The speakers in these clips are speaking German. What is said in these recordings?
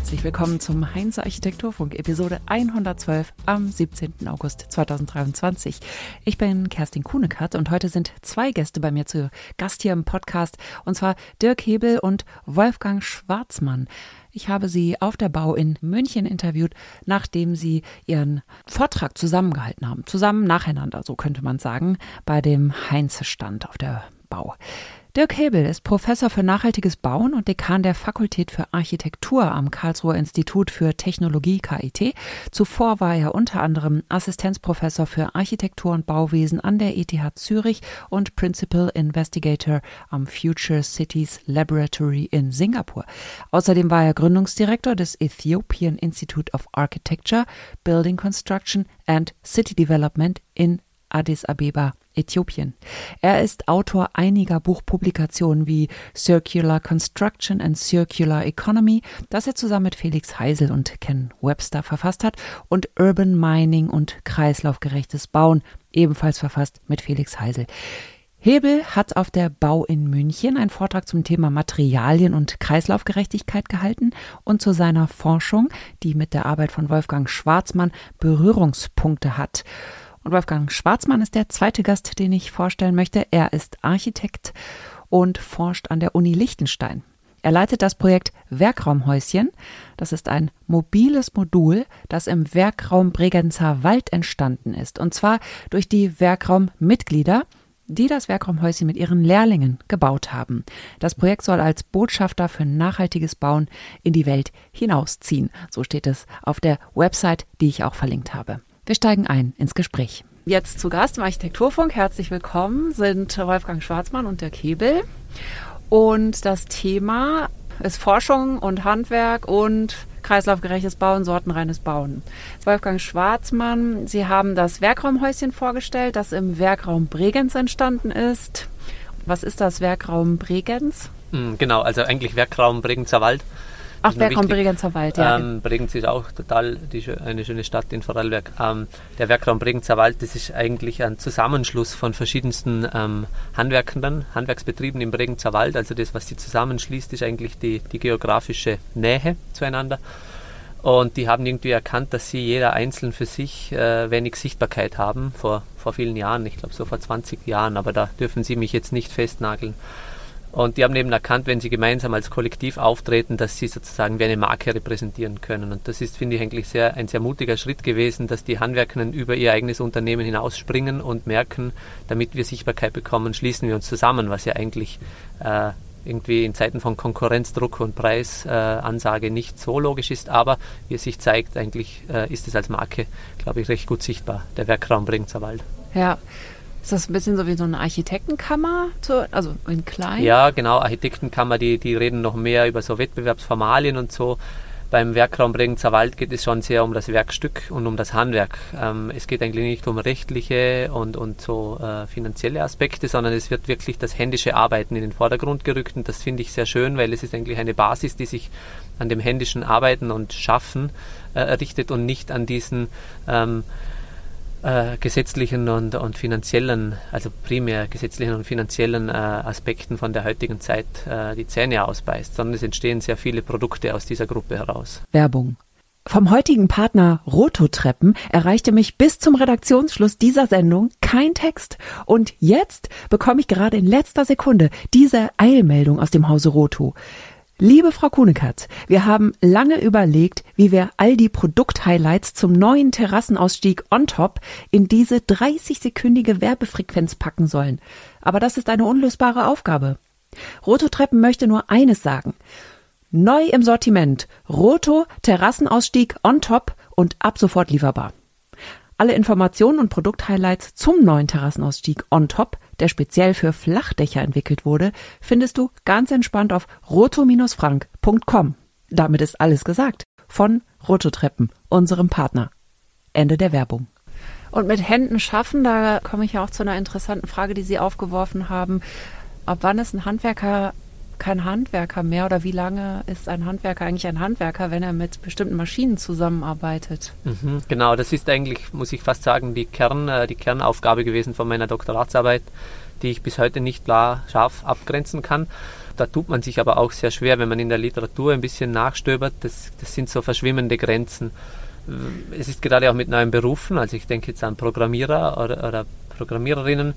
Herzlich willkommen zum Heinze Architekturfunk, Episode 112 am 17. August 2023. Ich bin Kerstin Kuhnekart und heute sind zwei Gäste bei mir zu Gast hier im Podcast, und zwar Dirk Hebel und Wolfgang Schwarzmann. Ich habe sie auf der Bau in München interviewt, nachdem sie ihren Vortrag zusammengehalten haben. Zusammen nacheinander, so könnte man sagen, bei dem Heinze-Stand auf der Bau. Dirk Hebel ist Professor für nachhaltiges Bauen und Dekan der Fakultät für Architektur am Karlsruher Institut für Technologie KIT. Zuvor war er unter anderem Assistenzprofessor für Architektur und Bauwesen an der ETH Zürich und Principal Investigator am Future Cities Laboratory in Singapur. Außerdem war er Gründungsdirektor des Ethiopian Institute of Architecture, Building Construction and City Development in Addis Abeba Äthiopien. Er ist Autor einiger Buchpublikationen wie Circular Construction and Circular Economy, das er zusammen mit Felix Heisel und Ken Webster verfasst hat, und Urban Mining und kreislaufgerechtes Bauen, ebenfalls verfasst mit Felix Heisel. Hebel hat auf der Bau in München einen Vortrag zum Thema Materialien und Kreislaufgerechtigkeit gehalten und zu seiner Forschung, die mit der Arbeit von Wolfgang Schwarzmann Berührungspunkte hat. Und Wolfgang Schwarzmann ist der zweite Gast, den ich vorstellen möchte. Er ist Architekt und forscht an der Uni Liechtenstein. Er leitet das Projekt Werkraumhäuschen. Das ist ein mobiles Modul, das im Werkraum Bregenzer Wald entstanden ist. Und zwar durch die Werkraummitglieder, die das Werkraumhäuschen mit ihren Lehrlingen gebaut haben. Das Projekt soll als Botschafter für nachhaltiges Bauen in die Welt hinausziehen. So steht es auf der Website, die ich auch verlinkt habe. Wir steigen ein ins Gespräch. Jetzt zu Gast im Architekturfunk. Herzlich willkommen sind Wolfgang Schwarzmann und der Kebel. Und das Thema ist Forschung und Handwerk und kreislaufgerechtes Bauen, sortenreines Bauen. Wolfgang Schwarzmann, Sie haben das Werkraumhäuschen vorgestellt, das im Werkraum Bregenz entstanden ist. Was ist das Werkraum Bregenz? Hm, genau, also eigentlich Werkraum Bregenzer Wald. Ach, wer kommt Bregenzer Wald, ja. Ähm, Bregenz ist auch total die, eine schöne Stadt in Vorarlberg. Ähm, der Werkraum Bregenzer Wald, das ist eigentlich ein Zusammenschluss von verschiedensten ähm, Handwerkern, Handwerksbetrieben im Bregenzer Wald. Also das, was sie zusammenschließt, ist eigentlich die, die geografische Nähe zueinander. Und die haben irgendwie erkannt, dass sie jeder einzeln für sich äh, wenig Sichtbarkeit haben, vor, vor vielen Jahren, ich glaube so vor 20 Jahren, aber da dürfen sie mich jetzt nicht festnageln. Und die haben eben erkannt, wenn sie gemeinsam als Kollektiv auftreten, dass sie sozusagen wie eine Marke repräsentieren können. Und das ist, finde ich, eigentlich sehr, ein sehr mutiger Schritt gewesen, dass die Handwerkerinnen über ihr eigenes Unternehmen hinausspringen und merken, damit wir Sichtbarkeit bekommen, schließen wir uns zusammen, was ja eigentlich äh, irgendwie in Zeiten von Konkurrenzdruck und Preisansage äh, nicht so logisch ist, aber wie es sich zeigt, eigentlich äh, ist es als Marke, glaube ich, recht gut sichtbar, der Werkraum Bringzer Wald. Ja, ist das ein bisschen so wie so eine Architektenkammer, also in klein? Ja, genau, Architektenkammer, die, die reden noch mehr über so Wettbewerbsformalien und so. Beim Werkraum Bregenzer Wald geht es schon sehr um das Werkstück und um das Handwerk. Ähm, es geht eigentlich nicht um rechtliche und, und so äh, finanzielle Aspekte, sondern es wird wirklich das händische Arbeiten in den Vordergrund gerückt und das finde ich sehr schön, weil es ist eigentlich eine Basis, die sich an dem händischen Arbeiten und Schaffen äh, errichtet und nicht an diesen ähm, äh, gesetzlichen und, und finanziellen, also primär gesetzlichen und finanziellen äh, Aspekten von der heutigen Zeit äh, die Zähne ausbeißt, sondern es entstehen sehr viele Produkte aus dieser Gruppe heraus. Werbung. Vom heutigen Partner Rototreppen erreichte mich bis zum Redaktionsschluss dieser Sendung kein Text. Und jetzt bekomme ich gerade in letzter Sekunde diese Eilmeldung aus dem Hause Roto. Liebe Frau Kunekatz, wir haben lange überlegt, wie wir all die Produkthighlights zum neuen Terrassenausstieg on top in diese 30-sekündige Werbefrequenz packen sollen. Aber das ist eine unlösbare Aufgabe. Roto Treppen möchte nur eines sagen. Neu im Sortiment. Roto Terrassenausstieg on top und ab sofort lieferbar. Alle Informationen und Produkthighlights zum neuen Terrassenausstieg on top, der speziell für Flachdächer entwickelt wurde, findest du ganz entspannt auf roto-frank.com. Damit ist alles gesagt. Von Rototreppen, unserem Partner. Ende der Werbung. Und mit Händen schaffen, da komme ich ja auch zu einer interessanten Frage, die Sie aufgeworfen haben. Ab wann ist ein Handwerker kein Handwerker mehr oder wie lange ist ein Handwerker eigentlich ein Handwerker, wenn er mit bestimmten Maschinen zusammenarbeitet? Mhm, genau, das ist eigentlich, muss ich fast sagen, die, Kern, äh, die Kernaufgabe gewesen von meiner Doktoratsarbeit, die ich bis heute nicht klar scharf abgrenzen kann. Da tut man sich aber auch sehr schwer, wenn man in der Literatur ein bisschen nachstöbert. Das, das sind so verschwimmende Grenzen. Es ist gerade auch mit neuen Berufen, also ich denke jetzt an Programmierer oder, oder Programmiererinnen,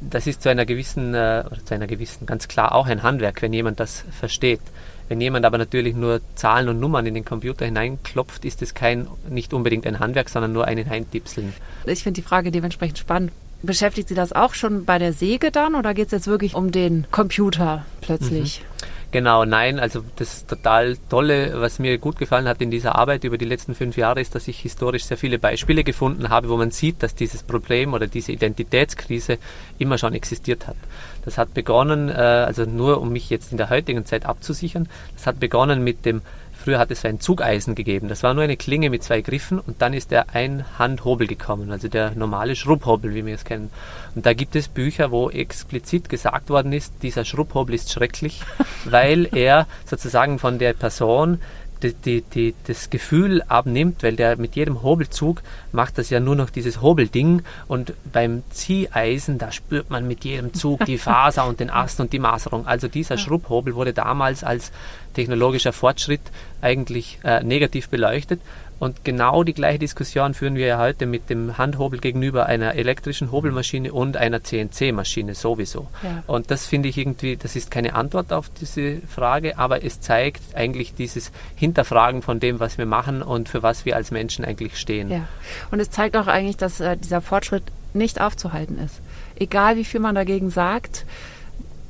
das ist zu einer gewissen, äh, zu einer gewissen, ganz klar auch ein Handwerk, wenn jemand das versteht. Wenn jemand aber natürlich nur Zahlen und Nummern in den Computer hineinklopft, ist es kein, nicht unbedingt ein Handwerk, sondern nur ein Hineintipseln. Ich finde die Frage dementsprechend spannend. Beschäftigt Sie das auch schon bei der Säge dann oder geht es jetzt wirklich um den Computer plötzlich? Mhm. Genau, nein, also das total Tolle, was mir gut gefallen hat in dieser Arbeit über die letzten fünf Jahre, ist, dass ich historisch sehr viele Beispiele gefunden habe, wo man sieht, dass dieses Problem oder diese Identitätskrise immer schon existiert hat. Das hat begonnen, äh, also nur um mich jetzt in der heutigen Zeit abzusichern, das hat begonnen mit dem Früher hat es ein Zugeisen gegeben. Das war nur eine Klinge mit zwei Griffen und dann ist der Einhandhobel gekommen, also der normale Schrubbhobel, wie wir es kennen. Und da gibt es Bücher, wo explizit gesagt worden ist, dieser Schrubbhobel ist schrecklich, weil er sozusagen von der Person die, die, die, das Gefühl abnimmt, weil der mit jedem Hobelzug macht das ja nur noch dieses Hobelding und beim Zieheisen, da spürt man mit jedem Zug die Faser und den Ast und die Maserung. Also dieser Schrubbhobel wurde damals als technologischer Fortschritt eigentlich äh, negativ beleuchtet und genau die gleiche Diskussion führen wir ja heute mit dem Handhobel gegenüber einer elektrischen Hobelmaschine und einer CNC-Maschine sowieso. Ja. Und das finde ich irgendwie, das ist keine Antwort auf diese Frage, aber es zeigt eigentlich dieses Hinterfragen von dem, was wir machen und für was wir als Menschen eigentlich stehen. Ja. Und es zeigt auch eigentlich, dass äh, dieser Fortschritt nicht aufzuhalten ist. Egal wie viel man dagegen sagt,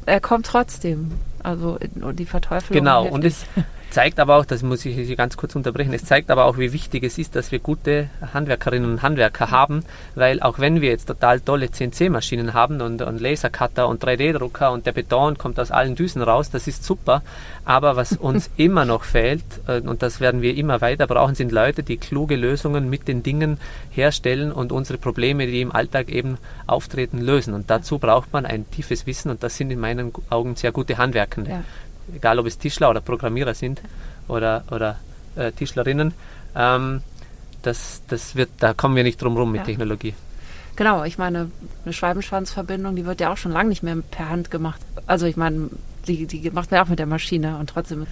er kommt trotzdem. Also die Verteufelung. Genau, und es, zeigt aber auch, das muss ich hier ganz kurz unterbrechen, es zeigt aber auch, wie wichtig es ist, dass wir gute Handwerkerinnen und Handwerker haben, weil auch wenn wir jetzt total tolle CNC-Maschinen haben und, und Lasercutter und 3D-Drucker und der Beton kommt aus allen Düsen raus, das ist super, aber was uns immer noch fehlt, äh, und das werden wir immer weiter brauchen, sind Leute, die kluge Lösungen mit den Dingen herstellen und unsere Probleme, die im Alltag eben auftreten, lösen. Und dazu braucht man ein tiefes Wissen und das sind in meinen Augen sehr gute Handwerkende. Ja egal ob es Tischler oder Programmierer sind oder, oder äh, Tischlerinnen, ähm, das, das wird, da kommen wir nicht drum rum mit ja. Technologie. Genau, ich meine, eine Schwalbenschwanzverbindung, die wird ja auch schon lange nicht mehr per Hand gemacht. Also ich meine, die, die macht man ja auch mit der Maschine und trotzdem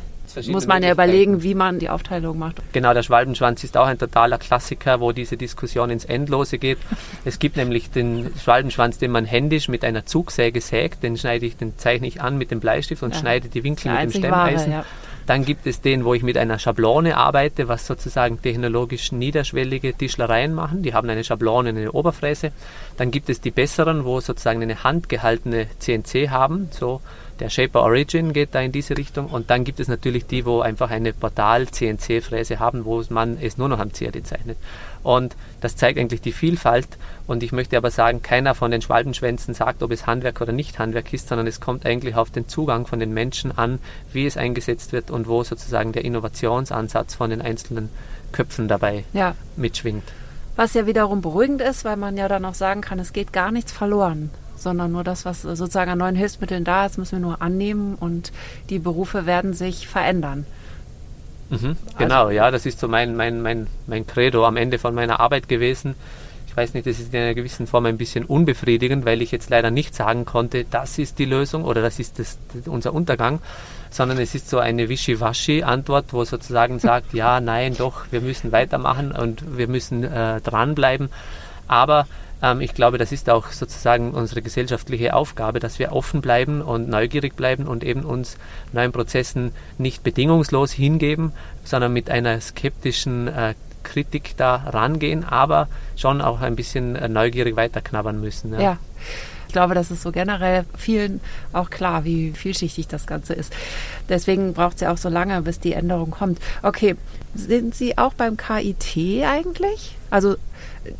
muss man ja überlegen, wie man die Aufteilung macht. Genau, der Schwalbenschwanz ist auch ein totaler Klassiker, wo diese Diskussion ins Endlose geht. Es gibt nämlich den Schwalbenschwanz, den man händisch mit einer Zugsäge sägt, den schneide ich, den zeichne ich an mit dem Bleistift und ja. schneide die Winkel mit dem Stemmeisen. Wahre, ja. Dann gibt es den, wo ich mit einer Schablone arbeite, was sozusagen technologisch niederschwellige Tischlereien machen. Die haben eine Schablone, eine Oberfräse. Dann gibt es die besseren, wo sozusagen eine handgehaltene CNC haben, so der Shaper Origin geht da in diese Richtung und dann gibt es natürlich die, wo einfach eine Portal-CNC-Fräse haben, wo man es nur noch am CAD zeichnet. Und das zeigt eigentlich die Vielfalt und ich möchte aber sagen, keiner von den Schwalbenschwänzen sagt, ob es Handwerk oder nicht Handwerk ist, sondern es kommt eigentlich auf den Zugang von den Menschen an, wie es eingesetzt wird und wo sozusagen der Innovationsansatz von den einzelnen Köpfen dabei ja. mitschwingt. Was ja wiederum beruhigend ist, weil man ja dann auch sagen kann, es geht gar nichts verloren sondern nur das, was sozusagen an neuen Hilfsmitteln da ist, müssen wir nur annehmen und die Berufe werden sich verändern. Mhm, genau, also, ja, das ist so mein, mein, mein, mein Credo am Ende von meiner Arbeit gewesen. Ich weiß nicht, das ist in einer gewissen Form ein bisschen unbefriedigend, weil ich jetzt leider nicht sagen konnte, das ist die Lösung oder das ist das, unser Untergang, sondern es ist so eine Wischiwaschi-Antwort, wo sozusagen sagt, ja, nein, doch, wir müssen weitermachen und wir müssen äh, dranbleiben. Aber ähm, ich glaube, das ist auch sozusagen unsere gesellschaftliche Aufgabe, dass wir offen bleiben und neugierig bleiben und eben uns neuen Prozessen nicht bedingungslos hingeben, sondern mit einer skeptischen äh, Kritik da rangehen, aber schon auch ein bisschen äh, neugierig weiterknabbern müssen. ja. ja glaube, das ist so generell vielen auch klar, wie vielschichtig das Ganze ist. Deswegen braucht es ja auch so lange, bis die Änderung kommt. Okay, sind Sie auch beim KIT eigentlich? Also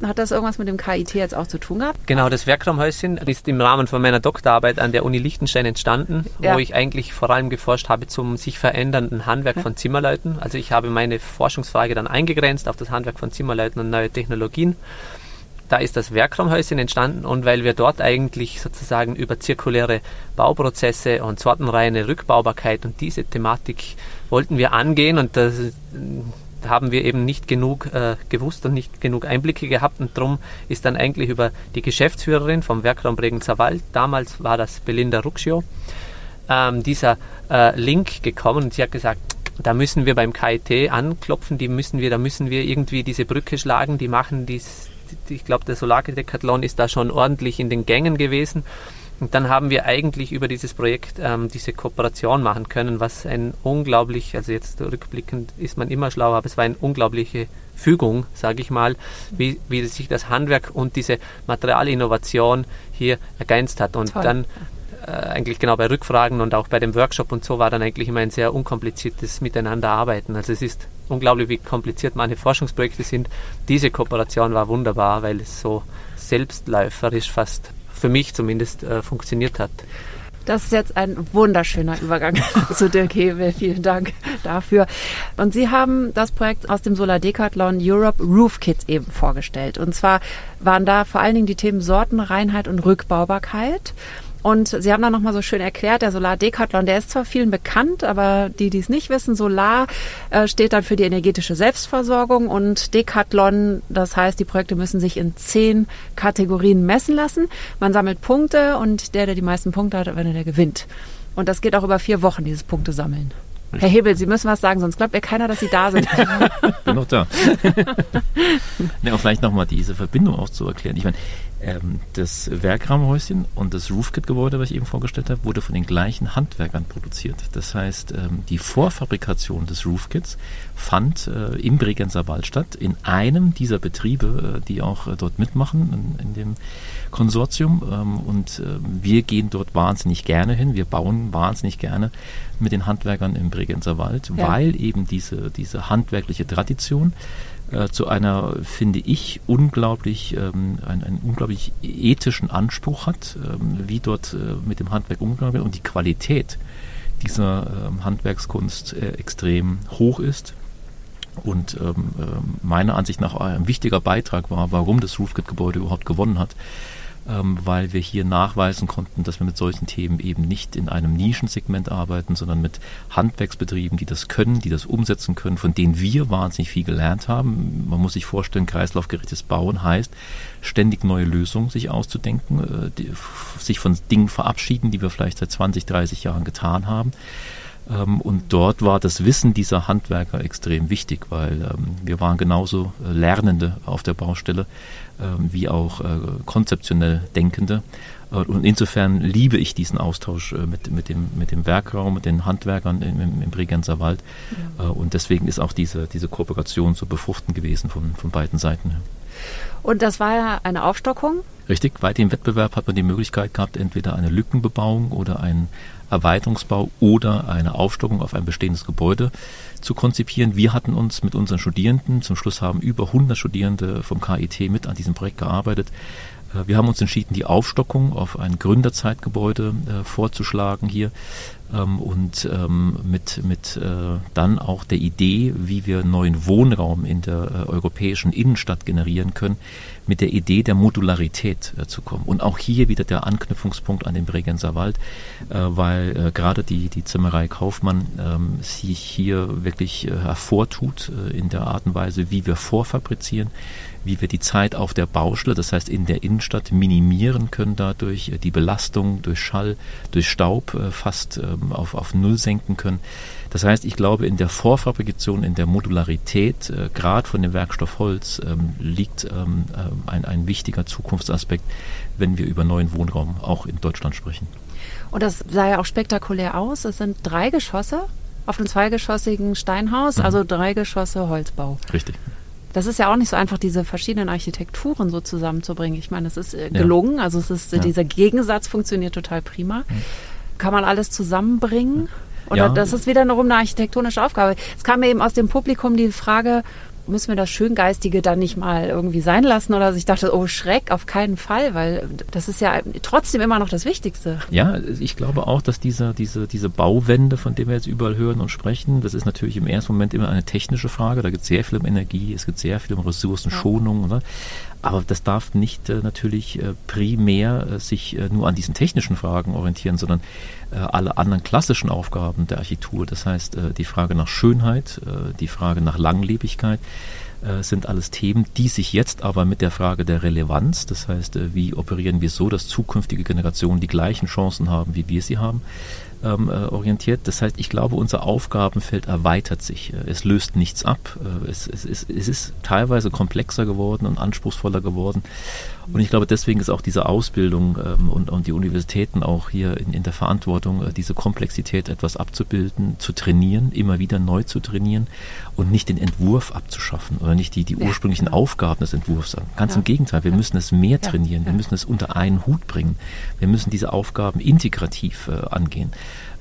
hat das irgendwas mit dem KIT jetzt auch zu tun gehabt? Genau, das Werkraumhäuschen ist im Rahmen von meiner Doktorarbeit an der Uni Liechtenstein entstanden, ja. wo ich eigentlich vor allem geforscht habe zum sich verändernden Handwerk ja. von Zimmerleuten. Also ich habe meine Forschungsfrage dann eingegrenzt auf das Handwerk von Zimmerleuten und neue Technologien da ist das Werkraumhäuschen entstanden und weil wir dort eigentlich sozusagen über zirkuläre Bauprozesse und sortenreine Rückbaubarkeit und diese Thematik wollten wir angehen und das haben wir eben nicht genug äh, gewusst und nicht genug Einblicke gehabt und darum ist dann eigentlich über die Geschäftsführerin vom Werkraum Bregenzer Wald, damals war das Belinda Ruxio, ähm, dieser äh, Link gekommen und sie hat gesagt, da müssen wir beim KIT anklopfen, die müssen wir, da müssen wir irgendwie diese Brücke schlagen, die machen dies, ich glaube, der Solarkethlon ist da schon ordentlich in den Gängen gewesen und dann haben wir eigentlich über dieses Projekt ähm, diese Kooperation machen können, was ein unglaublich, also jetzt rückblickend ist man immer schlauer, aber es war eine unglaubliche Fügung, sage ich mal, wie, wie sich das Handwerk und diese Materialinnovation hier ergänzt hat. Und Toll. dann äh, eigentlich genau bei Rückfragen und auch bei dem Workshop und so war dann eigentlich immer ein sehr unkompliziertes Miteinanderarbeiten. Also es ist unglaublich, wie kompliziert meine Forschungsprojekte sind. Diese Kooperation war wunderbar, weil es so selbstläuferisch fast für mich zumindest äh, funktioniert hat. Das ist jetzt ein wunderschöner Übergang zu Dirk Hebel. Vielen Dank dafür. Und Sie haben das Projekt aus dem Solar Decathlon Europe Roof Kits eben vorgestellt. Und zwar waren da vor allen Dingen die Themen Sortenreinheit und Rückbaubarkeit. Und Sie haben da nochmal so schön erklärt, der Solar Decathlon, der ist zwar vielen bekannt, aber die, die es nicht wissen, Solar äh, steht dann für die energetische Selbstversorgung und Decathlon, das heißt, die Projekte müssen sich in zehn Kategorien messen lassen. Man sammelt Punkte und der, der die meisten Punkte hat, wenn er der gewinnt. Und das geht auch über vier Wochen, dieses Punkte sammeln. Herr Hebel, Sie müssen was sagen, sonst glaubt mir keiner, dass Sie da sind. bin noch da. ne, und vielleicht nochmal diese Verbindung auch zu erklären. Ich meine, ähm, das Werkraumhäuschen und das Roofkit-Gebäude, was ich eben vorgestellt habe, wurde von den gleichen Handwerkern produziert. Das heißt, ähm, die Vorfabrikation des Roofkits fand äh, im Bregenzer Wald statt, in einem dieser Betriebe, äh, die auch äh, dort mitmachen, in, in dem Konsortium. Ähm, und äh, wir gehen dort wahnsinnig gerne hin. Wir bauen wahnsinnig gerne mit den Handwerkern im Bregenzer Wald, ja. weil eben diese, diese handwerkliche Tradition äh, zu einer, finde ich, unglaublich, ähm, einen, einen, unglaublich ethischen Anspruch hat, ähm, wie dort äh, mit dem Handwerk umgegangen wird und die Qualität dieser ähm, Handwerkskunst äh, extrem hoch ist. Und ähm, äh, meiner Ansicht nach ein wichtiger Beitrag war, warum das Roofkit-Gebäude überhaupt gewonnen hat, ähm, weil wir hier nachweisen konnten, dass wir mit solchen Themen eben nicht in einem Nischensegment arbeiten, sondern mit Handwerksbetrieben, die das können, die das umsetzen können, von denen wir wahnsinnig viel gelernt haben. Man muss sich vorstellen, kreislaufgerechtes Bauen heißt, ständig neue Lösungen sich auszudenken, äh, die, sich von Dingen verabschieden, die wir vielleicht seit 20, 30 Jahren getan haben. Ähm, und dort war das Wissen dieser Handwerker extrem wichtig, weil ähm, wir waren genauso äh, Lernende auf der Baustelle wie auch äh, konzeptionell Denkende. Äh, und insofern liebe ich diesen Austausch mit, mit, dem, mit dem Werkraum, mit den Handwerkern im, im Bregenzer Wald. Ja. Und deswegen ist auch diese, diese Kooperation so befruchten gewesen von, von beiden Seiten. Und das war ja eine Aufstockung? Richtig, weit im Wettbewerb hat man die Möglichkeit gehabt, entweder eine Lückenbebauung oder ein Erweiterungsbau oder eine Aufstockung auf ein bestehendes Gebäude zu konzipieren. Wir hatten uns mit unseren Studierenden, zum Schluss haben über 100 Studierende vom KIT mit an diesem Projekt gearbeitet. Äh, wir haben uns entschieden, die Aufstockung auf ein Gründerzeitgebäude äh, vorzuschlagen hier ähm, und ähm, mit, mit äh, dann auch der Idee, wie wir neuen Wohnraum in der äh, europäischen Innenstadt generieren können, mit der Idee der Modularität äh, zu kommen. Und auch hier wieder der Anknüpfungspunkt an den Bregenzer Wald, äh, weil äh, gerade die, die Zimmerei Kaufmann ähm, sich hier wirklich äh, hervortut in der Art und Weise, wie wir vorfabrizieren, wie wir die Zeit auf der Baustelle, das heißt in der Innenstadt, minimieren können dadurch, die Belastung durch Schall, durch Staub fast ähm, auf, auf Null senken können. Das heißt, ich glaube, in der Vorfabrikation, in der Modularität, äh, gerade von dem Werkstoff Holz, ähm, liegt ähm, äh, ein, ein wichtiger Zukunftsaspekt, wenn wir über neuen Wohnraum auch in Deutschland sprechen. Und das sah ja auch spektakulär aus. Es sind drei Geschosse auf einem zweigeschossigen Steinhaus, mhm. also drei Geschosse Holzbau. Richtig. Das ist ja auch nicht so einfach, diese verschiedenen Architekturen so zusammenzubringen. Ich meine, es ist äh, gelungen, also es ist, ja. dieser Gegensatz funktioniert total prima. Mhm. Kann man alles zusammenbringen? Oder ja. das ist wiederum eine architektonische Aufgabe. Es kam mir eben aus dem Publikum die Frage, müssen wir das Schöngeistige dann nicht mal irgendwie sein lassen? Oder ich dachte, oh Schreck, auf keinen Fall, weil das ist ja trotzdem immer noch das Wichtigste. Ja, ich glaube auch, dass diese, diese, diese Bauwände, von denen wir jetzt überall hören und sprechen, das ist natürlich im ersten Moment immer eine technische Frage. Da geht es sehr viel um Energie, es geht sehr viel um Ressourcenschonung. Ja. Aber das darf nicht äh, natürlich äh, primär äh, sich äh, nur an diesen technischen Fragen orientieren, sondern äh, alle anderen klassischen Aufgaben der Architektur, das heißt äh, die Frage nach Schönheit, die Frage nach Langlebigkeit, sind alles Themen, die sich jetzt aber mit der Frage der Relevanz, das heißt, wie operieren wir so, dass zukünftige Generationen die gleichen Chancen haben, wie wir sie haben, ähm, äh, orientiert. Das heißt, ich glaube, unser Aufgabenfeld erweitert sich. Äh, es löst nichts ab. Äh, es, es, es, es ist teilweise komplexer geworden und anspruchsvoller geworden. Und ich glaube, deswegen ist auch diese Ausbildung ähm, und, und die Universitäten auch hier in, in der Verantwortung, äh, diese Komplexität etwas abzubilden, zu trainieren, immer wieder neu zu trainieren und nicht den Entwurf abzuschaffen oder nicht die, die ja, ursprünglichen genau. Aufgaben des Entwurfs. Ganz ja. im Gegenteil, wir ja. müssen es mehr trainieren, wir müssen es unter einen Hut bringen. Wir müssen diese Aufgaben integrativ äh, angehen.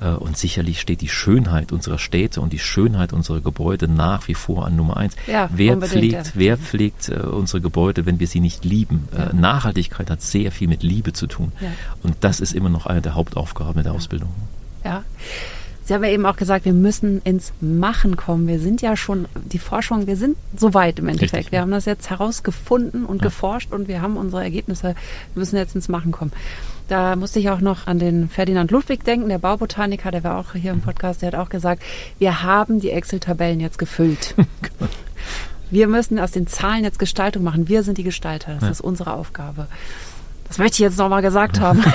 Äh, und sicherlich steht die Schönheit unserer Städte und die Schönheit unserer Gebäude nach wie vor an Nummer eins. Ja, wer pflegt, ja. wer pflegt äh, unsere Gebäude, wenn wir sie nicht lieben? Äh, ja. Nachhaltigkeit hat sehr viel mit Liebe zu tun. Und das ist immer noch eine der Hauptaufgaben der Ausbildung. Ja. Sie haben ja eben auch gesagt, wir müssen ins Machen kommen. Wir sind ja schon, die Forschung, wir sind so weit im Endeffekt. Richtig. Wir haben das jetzt herausgefunden und ja. geforscht und wir haben unsere Ergebnisse. Wir müssen jetzt ins Machen kommen. Da musste ich auch noch an den Ferdinand Ludwig denken, der Baubotaniker, der war auch hier im Podcast, der hat auch gesagt, wir haben die Excel-Tabellen jetzt gefüllt. wir müssen aus den Zahlen jetzt Gestaltung machen. Wir sind die Gestalter. Das ja. ist unsere Aufgabe. Das möchte ich jetzt nochmal gesagt haben.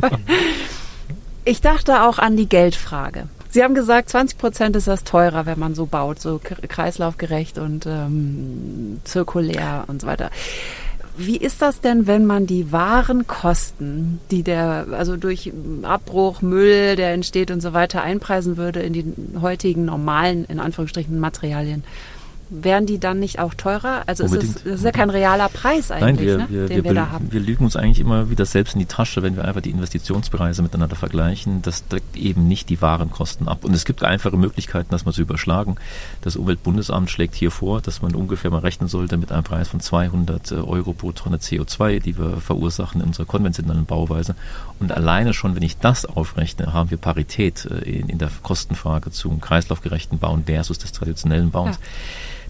ich dachte auch an die Geldfrage. Sie haben gesagt, 20 Prozent ist das teurer, wenn man so baut, so kreislaufgerecht und ähm, zirkulär und so weiter. Wie ist das denn, wenn man die wahren Kosten, die der, also durch Abbruch, Müll, der entsteht und so weiter, einpreisen würde in die heutigen normalen, in Anführungsstrichen, Materialien? Wären die dann nicht auch teurer? Also ist es, das ist ja kein realer Preis eigentlich, Nein, wir, ne, wir, den wir, wir da haben. Wir lügen uns eigentlich immer wieder selbst in die Tasche, wenn wir einfach die Investitionspreise miteinander vergleichen. Das deckt eben nicht die Warenkosten ab. Und es gibt einfache Möglichkeiten, das mal zu überschlagen. Das Umweltbundesamt schlägt hier vor, dass man ungefähr mal rechnen sollte mit einem Preis von 200 äh, Euro pro Tonne CO2, die wir verursachen in unserer konventionellen Bauweise. Und alleine schon, wenn ich das aufrechne, haben wir Parität äh, in, in der Kostenfrage zum kreislaufgerechten Bauen versus des traditionellen Bauens. Ja.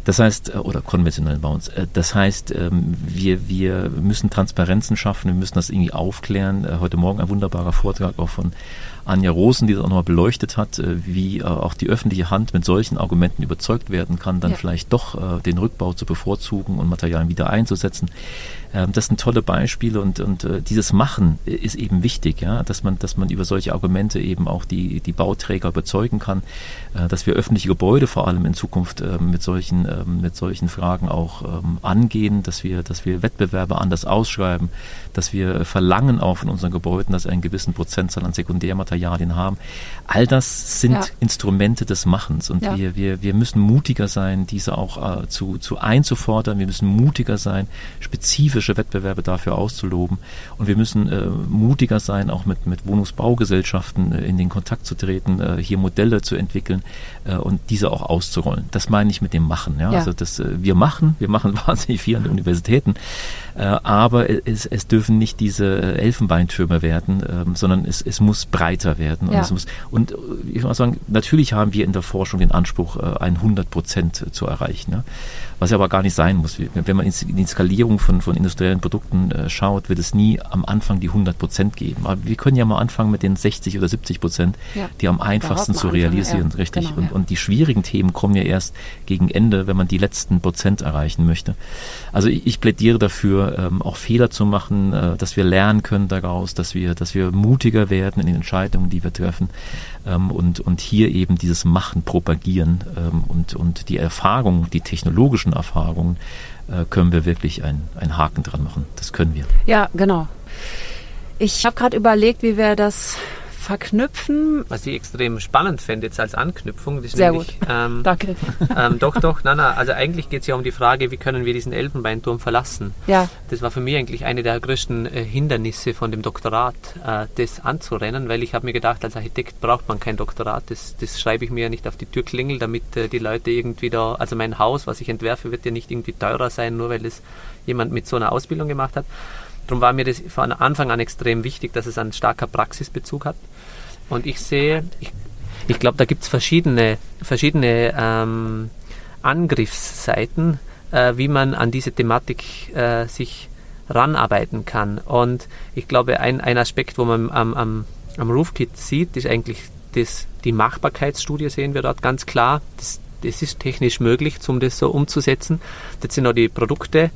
Das heißt, äh, oder konventionellen Bauens. Äh, das heißt, ähm, wir, wir müssen Transparenzen schaffen, wir müssen das irgendwie aufklären. Äh, heute Morgen ein wunderbarer Vortrag auch von Anja Rosen, die das auch nochmal beleuchtet hat, wie auch die öffentliche Hand mit solchen Argumenten überzeugt werden kann, dann ja. vielleicht doch den Rückbau zu bevorzugen und Materialien wieder einzusetzen. Ähm, das sind tolle Beispiele und, und dieses Machen ist eben wichtig, ja, dass man, dass man über solche Argumente eben auch die, die Bauträger überzeugen kann, dass wir öffentliche Gebäude vor allem in Zukunft mit solchen ähm, mit solchen Fragen auch ähm, angehen, dass wir, dass wir Wettbewerbe anders ausschreiben, dass wir verlangen auch von unseren Gebäuden, dass einen gewissen Prozentzahl an Sekundärmaterialien haben. All das sind ja. Instrumente des Machens und ja. wir, wir, wir müssen mutiger sein, diese auch äh, zu, zu einzufordern. Wir müssen mutiger sein, spezifische Wettbewerbe dafür auszuloben und wir müssen äh, mutiger sein, auch mit, mit Wohnungsbaugesellschaften äh, in den Kontakt zu treten, äh, hier Modelle zu entwickeln äh, und diese auch auszurollen. Das meine ich mit dem Machen. Ja? ja. Also das, äh, wir machen, wir machen wahnsinnig viel an den Universitäten, aber es, es dürfen nicht diese Elfenbeintürme werden, ähm, sondern es, es muss breiter werden. Und, ja. es muss, und ich muss sagen, natürlich haben wir in der Forschung den Anspruch, ein 100 Prozent zu erreichen. Ja? Was ja aber gar nicht sein muss. Wenn man in die Skalierung von, von industriellen Produkten äh, schaut, wird es nie am Anfang die 100 Prozent geben. Aber wir können ja mal anfangen mit den 60 oder 70 Prozent, ja. die am einfachsten zu realisieren, ja. richtig. Genau, und, ja. und die schwierigen Themen kommen ja erst gegen Ende, wenn man die letzten Prozent erreichen möchte. Also ich, ich plädiere dafür, ähm, auch Fehler zu machen, äh, dass wir lernen können daraus, dass wir, dass wir mutiger werden in den Entscheidungen, die wir treffen ähm, und, und hier eben dieses Machen propagieren ähm, und, und die Erfahrung, die technologischen Erfahrungen, äh, können wir wirklich ein, einen Haken dran machen. Das können wir. Ja, genau. Ich habe gerade überlegt, wie wir das verknüpfen. Was ich extrem spannend fände jetzt als Anknüpfung, Sehr nämlich, gut. Ähm, Danke. Ähm, doch, doch, na, na, also eigentlich geht es ja um die Frage, wie können wir diesen Elfenbeinturm verlassen? Ja. Das war für mich eigentlich eine der größten äh, Hindernisse von dem Doktorat, äh, das anzurennen, weil ich habe mir gedacht, als Architekt braucht man kein Doktorat, das, das schreibe ich mir ja nicht auf die Türklingel, damit äh, die Leute irgendwie da, also mein Haus, was ich entwerfe, wird ja nicht irgendwie teurer sein, nur weil es jemand mit so einer Ausbildung gemacht hat. Darum war mir das von Anfang an extrem wichtig, dass es einen starker Praxisbezug hat. Und ich sehe, ich, ich glaube, da gibt es verschiedene, verschiedene ähm, Angriffsseiten äh, wie man an diese Thematik äh, sich ranarbeiten kann. Und ich glaube, ein, ein Aspekt, wo man am, am, am Roofkit sieht, ist eigentlich das, die Machbarkeitsstudie sehen wir dort ganz klar. Das, das ist technisch möglich, um das so umzusetzen. Jetzt sind auch die Produkte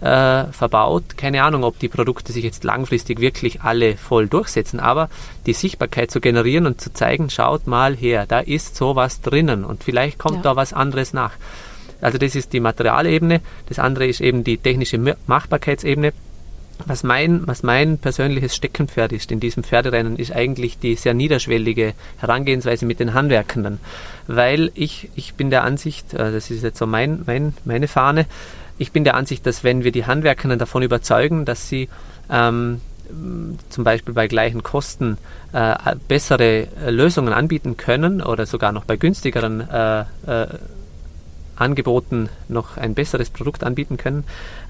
äh, verbaut. Keine Ahnung, ob die Produkte sich jetzt langfristig wirklich alle voll durchsetzen, aber die Sichtbarkeit zu generieren und zu zeigen, schaut mal her, da ist sowas drinnen und vielleicht kommt ja. da was anderes nach. Also das ist die Materialebene, das andere ist eben die technische Machbarkeitsebene. Was mein, was mein persönliches Steckenpferd ist in diesem Pferderennen, ist eigentlich die sehr niederschwellige Herangehensweise mit den Handwerkenden. Weil ich, ich bin der Ansicht, äh, das ist jetzt so mein, mein, meine Fahne, ich bin der Ansicht, dass wenn wir die Handwerkenden davon überzeugen, dass sie ähm, zum Beispiel bei gleichen Kosten äh, bessere äh, Lösungen anbieten können oder sogar noch bei günstigeren äh, äh, Angeboten noch ein besseres Produkt anbieten können,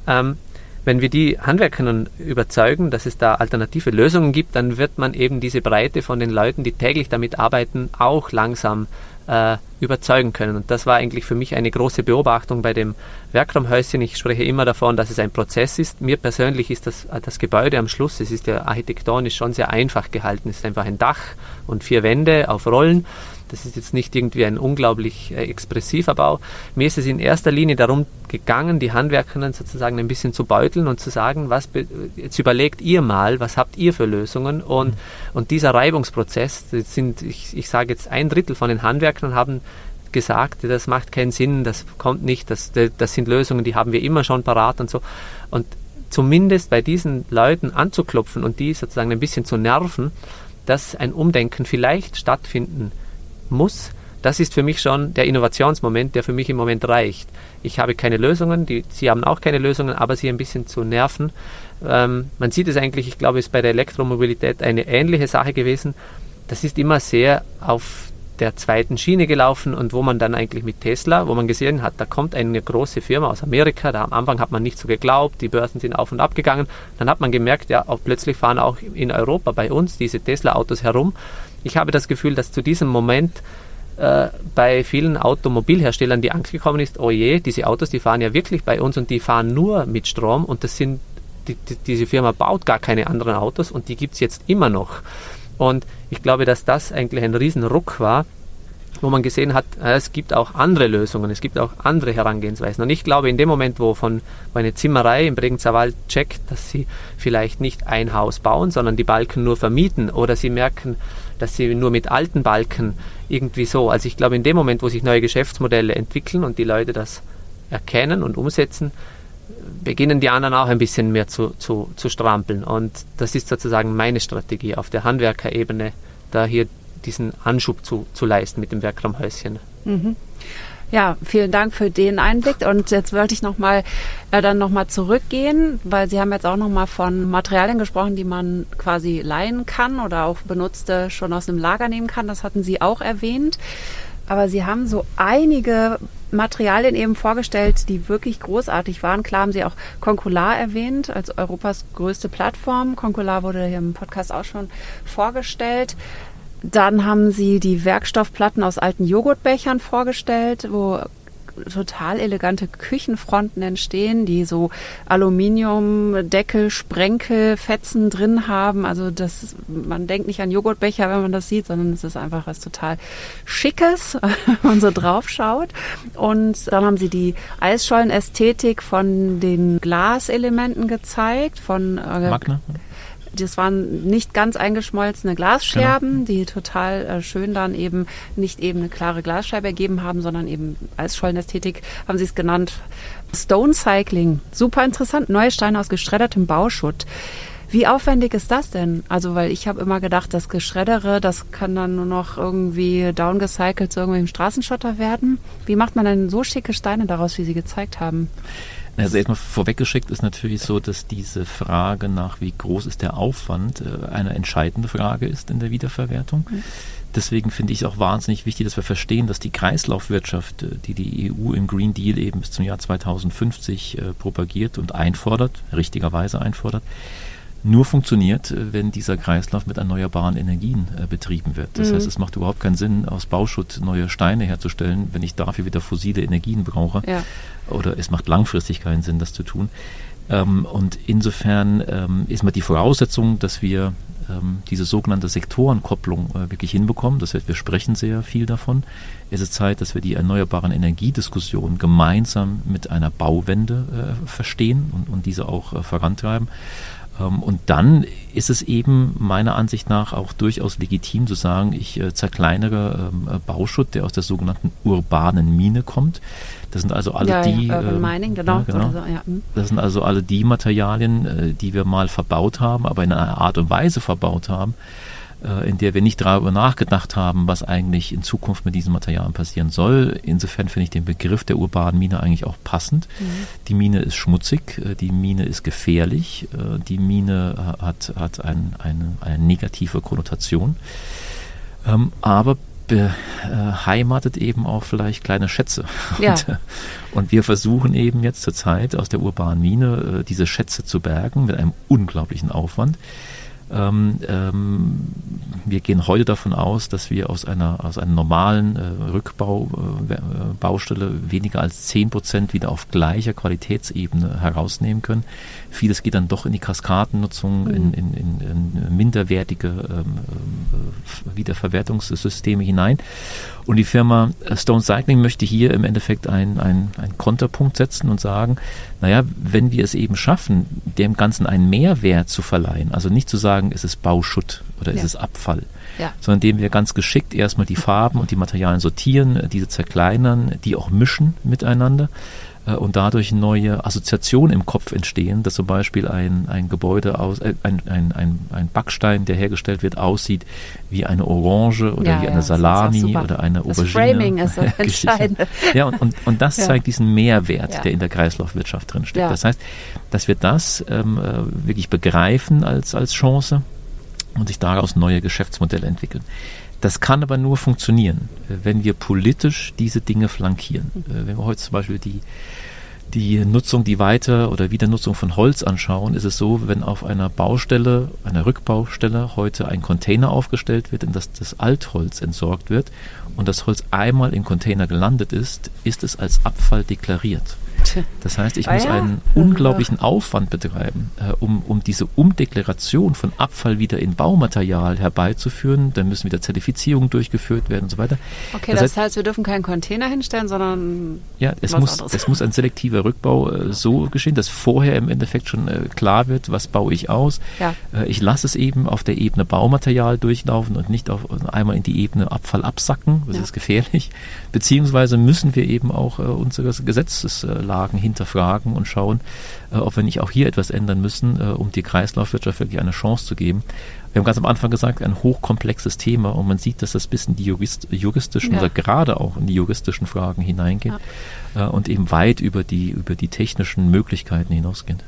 ähm, wenn wir die Handwerkerinnen überzeugen, dass es da alternative Lösungen gibt, dann wird man eben diese Breite von den Leuten, die täglich damit arbeiten, auch langsam äh, überzeugen können. Und das war eigentlich für mich eine große Beobachtung bei dem Werkraumhäuschen. Ich spreche immer davon, dass es ein Prozess ist. Mir persönlich ist das, äh, das Gebäude am Schluss, es ist ja architektonisch schon sehr einfach gehalten. Es ist einfach ein Dach und vier Wände auf Rollen. Das ist jetzt nicht irgendwie ein unglaublich äh, expressiver Bau. Mir ist es in erster Linie darum gegangen, die Handwerkerinnen sozusagen ein bisschen zu beuteln und zu sagen, was jetzt überlegt ihr mal, was habt ihr für Lösungen und, mhm. und dieser Reibungsprozess, sind, ich, ich sage jetzt ein Drittel von den Handwerkern haben gesagt, das macht keinen Sinn, das kommt nicht, das, das sind Lösungen, die haben wir immer schon parat und so. Und zumindest bei diesen Leuten anzuklopfen und die sozusagen ein bisschen zu nerven, dass ein Umdenken vielleicht stattfinden muss, das ist für mich schon der Innovationsmoment, der für mich im Moment reicht. Ich habe keine Lösungen, die, Sie haben auch keine Lösungen, aber Sie ein bisschen zu nerven. Ähm, man sieht es eigentlich, ich glaube, es ist bei der Elektromobilität eine ähnliche Sache gewesen. Das ist immer sehr auf der zweiten Schiene gelaufen und wo man dann eigentlich mit Tesla, wo man gesehen hat, da kommt eine große Firma aus Amerika, da am Anfang hat man nicht so geglaubt, die Börsen sind auf und ab gegangen, dann hat man gemerkt, ja, auch plötzlich fahren auch in Europa bei uns diese Tesla-Autos herum ich habe das Gefühl, dass zu diesem Moment äh, bei vielen Automobilherstellern die Angst gekommen ist, oh je, diese Autos, die fahren ja wirklich bei uns und die fahren nur mit Strom und das sind, die, die, diese Firma baut gar keine anderen Autos und die gibt es jetzt immer noch. Und ich glaube, dass das eigentlich ein Riesenruck war, wo man gesehen hat, äh, es gibt auch andere Lösungen, es gibt auch andere Herangehensweisen. Und ich glaube, in dem Moment, wo von wo eine Zimmerei im Bregenzer Wald checkt, dass sie vielleicht nicht ein Haus bauen, sondern die Balken nur vermieten oder sie merken, dass sie nur mit alten Balken irgendwie so. Also ich glaube, in dem Moment, wo sich neue Geschäftsmodelle entwickeln und die Leute das erkennen und umsetzen, beginnen die anderen auch ein bisschen mehr zu, zu, zu strampeln. Und das ist sozusagen meine Strategie auf der Handwerkerebene, da hier diesen Anschub zu, zu leisten mit dem Werkraumhäuschen. Mhm. Ja, vielen Dank für den Einblick. Und jetzt wollte ich noch mal, äh, dann nochmal zurückgehen, weil Sie haben jetzt auch nochmal von Materialien gesprochen, die man quasi leihen kann oder auch benutzte schon aus dem Lager nehmen kann. Das hatten Sie auch erwähnt. Aber Sie haben so einige Materialien eben vorgestellt, die wirklich großartig waren. Klar haben Sie auch Concolar erwähnt als Europas größte Plattform. Concolar wurde hier im Podcast auch schon vorgestellt. Dann haben sie die Werkstoffplatten aus alten Joghurtbechern vorgestellt, wo total elegante Küchenfronten entstehen, die so Aluminiumdeckel, Sprenkel, Fetzen drin haben. Also das, man denkt nicht an Joghurtbecher, wenn man das sieht, sondern es ist einfach was total Schickes, wenn man so drauf schaut. Und dann haben sie die Eisschollenästhetik von den Glaselementen gezeigt, von äh, Magna das waren nicht ganz eingeschmolzene Glasscherben, genau. die total äh, schön dann eben nicht eben eine klare Glasscheibe ergeben haben, sondern eben als Schollenästhetik haben sie es genannt. Stone Cycling, super interessant. Neue Steine aus geschreddertem Bauschutt. Wie aufwendig ist das denn? Also, weil ich habe immer gedacht, das Geschreddere, das kann dann nur noch irgendwie downgecycelt zu irgendwelchem Straßenschotter werden. Wie macht man denn so schicke Steine daraus, wie Sie gezeigt haben? Also erstmal vorweggeschickt ist natürlich so, dass diese Frage nach, wie groß ist der Aufwand, äh, eine entscheidende Frage ist in der Wiederverwertung. Mhm. Deswegen finde ich es auch wahnsinnig wichtig, dass wir verstehen, dass die Kreislaufwirtschaft, äh, die die EU im Green Deal eben bis zum Jahr 2050 äh, propagiert und einfordert, richtigerweise einfordert, nur funktioniert, äh, wenn dieser Kreislauf mit erneuerbaren Energien äh, betrieben wird. Das mhm. heißt, es macht überhaupt keinen Sinn, aus Bauschutt neue Steine herzustellen, wenn ich dafür wieder fossile Energien brauche. Ja. Oder es macht langfristig keinen Sinn, das zu tun. Ähm, und insofern ähm, ist mal die Voraussetzung, dass wir ähm, diese sogenannte Sektorenkopplung äh, wirklich hinbekommen. Das heißt, wir sprechen sehr viel davon. Es ist Zeit, dass wir die erneuerbaren Energiediskussion gemeinsam mit einer Bauwende äh, verstehen und, und diese auch äh, vorantreiben. Ähm, und dann ist es eben meiner Ansicht nach auch durchaus legitim zu sagen, ich äh, zerkleinere ähm, äh, Bauschutt, der aus der sogenannten urbanen Mine kommt. Das sind also alle ja, die. Ja, Urban äh, Mining, genau. genau. So, ja. Hm. Das sind also alle die Materialien, äh, die wir mal verbaut haben, aber in einer Art und Weise verbaut haben, in der wir nicht darüber nachgedacht haben, was eigentlich in Zukunft mit diesen Materialien passieren soll. Insofern finde ich den Begriff der urbanen Mine eigentlich auch passend. Mhm. Die Mine ist schmutzig, äh, die Mine ist gefährlich, äh, die Mine hat, hat ein, eine, eine negative Konnotation. Ähm, aber beheimatet eben auch vielleicht kleine Schätze. Ja. Und, und, wir versuchen eben jetzt zurzeit aus der urbanen Mine diese Schätze zu bergen mit einem unglaublichen Aufwand. Ähm, ähm, wir gehen heute davon aus, dass wir aus einer, aus einer normalen äh, Rückbaubaustelle äh, weniger als 10 Prozent wieder auf gleicher Qualitätsebene herausnehmen können. Vieles geht dann doch in die Kaskadennutzung, mhm. in, in, in, in, minderwertige ähm, äh, Wiederverwertungssysteme hinein. Und die Firma Stone Cycling möchte hier im Endeffekt einen ein Konterpunkt setzen und sagen, naja, wenn wir es eben schaffen, dem Ganzen einen Mehrwert zu verleihen, also nicht zu sagen, es ist Bauschutt oder ja. es ist Abfall, ja. sondern indem wir ganz geschickt erstmal die Farben und die Materialien sortieren, diese zerkleinern, die auch mischen miteinander, äh, und dadurch neue Assoziationen im Kopf entstehen, dass zum Beispiel ein, ein Gebäude aus, äh, ein, ein, ein, ein Backstein, der hergestellt wird, aussieht wie eine Orange oder ja, wie eine ja, Salami oder eine das Aubergine. Framing ist das Entscheidende. Ja, und, und, und das ja. zeigt diesen Mehrwert, der in der Kreislaufwirtschaft drinsteckt. Das heißt, dass wir das ähm, äh, wirklich begreifen als, als Chance und sich daraus neue Geschäftsmodelle entwickeln. Das kann aber nur funktionieren, wenn wir politisch diese Dinge flankieren. Mhm. Wenn wir heute zum Beispiel die, die Nutzung, die Weiter- oder Wiedernutzung von Holz anschauen, ist es so, wenn auf einer Baustelle, einer Rückbaustelle heute ein Container aufgestellt wird, in das das Altholz entsorgt wird und das Holz einmal im Container gelandet ist, ist es als Abfall deklariert. Das heißt, ich ah, muss ja? einen unglaublichen Aufwand betreiben, äh, um, um diese Umdeklaration von Abfall wieder in Baumaterial herbeizuführen. Dann müssen wieder Zertifizierungen durchgeführt werden und so weiter. Okay, das, das heißt, wir dürfen keinen Container hinstellen, sondern. Ja, es, muss, es muss ein selektiver Rückbau äh, so geschehen, dass vorher im Endeffekt schon äh, klar wird, was baue ich aus. Ja. Äh, ich lasse es eben auf der Ebene Baumaterial durchlaufen und nicht auf, einmal in die Ebene Abfall absacken. Das ja. ist gefährlich. Beziehungsweise müssen wir eben auch äh, unsere Gesetzeslage Lagen hinterfragen und schauen, äh, ob wir nicht auch hier etwas ändern müssen, äh, um die Kreislaufwirtschaft wirklich eine Chance zu geben. Wir haben ganz am Anfang gesagt, ein hochkomplexes Thema und man sieht, dass das bis in die Jurist, juristischen ja. oder gerade auch in die juristischen Fragen hineingeht ja. äh, und eben weit über die, über die technischen Möglichkeiten hinausgeht.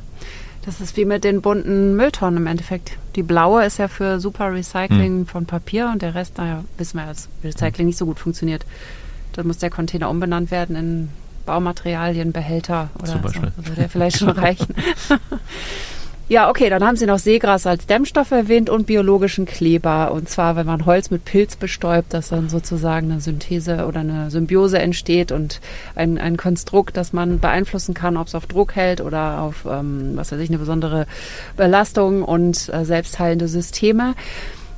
Das ist wie mit den bunten Mülltonnen im Endeffekt. Die blaue ist ja für super Recycling mhm. von Papier und der Rest, naja, wissen wir, dass Recycling nicht so gut funktioniert. Dann muss der Container umbenannt werden in Baummaterialienbehälter oder Zum Beispiel. so. Würde der vielleicht schon reichen. Ja, okay, dann haben Sie noch Seegras als Dämmstoff erwähnt und biologischen Kleber. Und zwar, wenn man Holz mit Pilz bestäubt, dass dann sozusagen eine Synthese oder eine Symbiose entsteht und ein, ein Konstrukt, das man beeinflussen kann, ob es auf Druck hält oder auf, ähm, was weiß ich, eine besondere Belastung und äh, selbstheilende Systeme.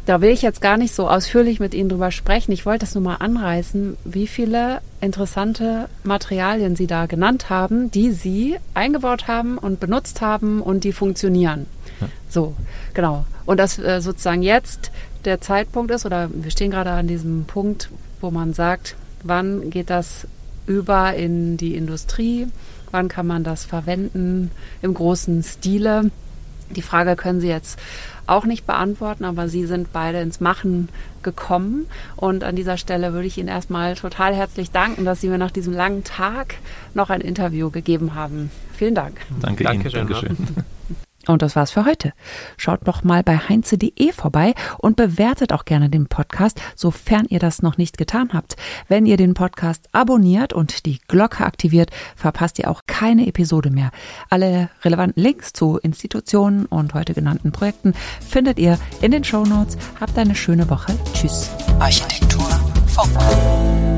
Da will ich jetzt gar nicht so ausführlich mit Ihnen drüber sprechen. Ich wollte das nur mal anreißen, wie viele interessante Materialien Sie da genannt haben, die Sie eingebaut haben und benutzt haben und die funktionieren. Ja. So, genau. Und dass äh, sozusagen jetzt der Zeitpunkt ist, oder wir stehen gerade an diesem Punkt, wo man sagt, wann geht das über in die Industrie? Wann kann man das verwenden im großen Stile? Die Frage können Sie jetzt auch nicht beantworten, aber Sie sind beide ins Machen gekommen. Und an dieser Stelle würde ich Ihnen erstmal total herzlich danken, dass Sie mir nach diesem langen Tag noch ein Interview gegeben haben. Vielen Dank. Danke Ihnen. Dankeschön. Dankeschön. Und das war's für heute. Schaut doch mal bei heinze.de vorbei und bewertet auch gerne den Podcast, sofern ihr das noch nicht getan habt. Wenn ihr den Podcast abonniert und die Glocke aktiviert, verpasst ihr auch keine Episode mehr. Alle relevanten Links zu Institutionen und heute genannten Projekten findet ihr in den Show Notes. Habt eine schöne Woche. Tschüss. Architektur Funk.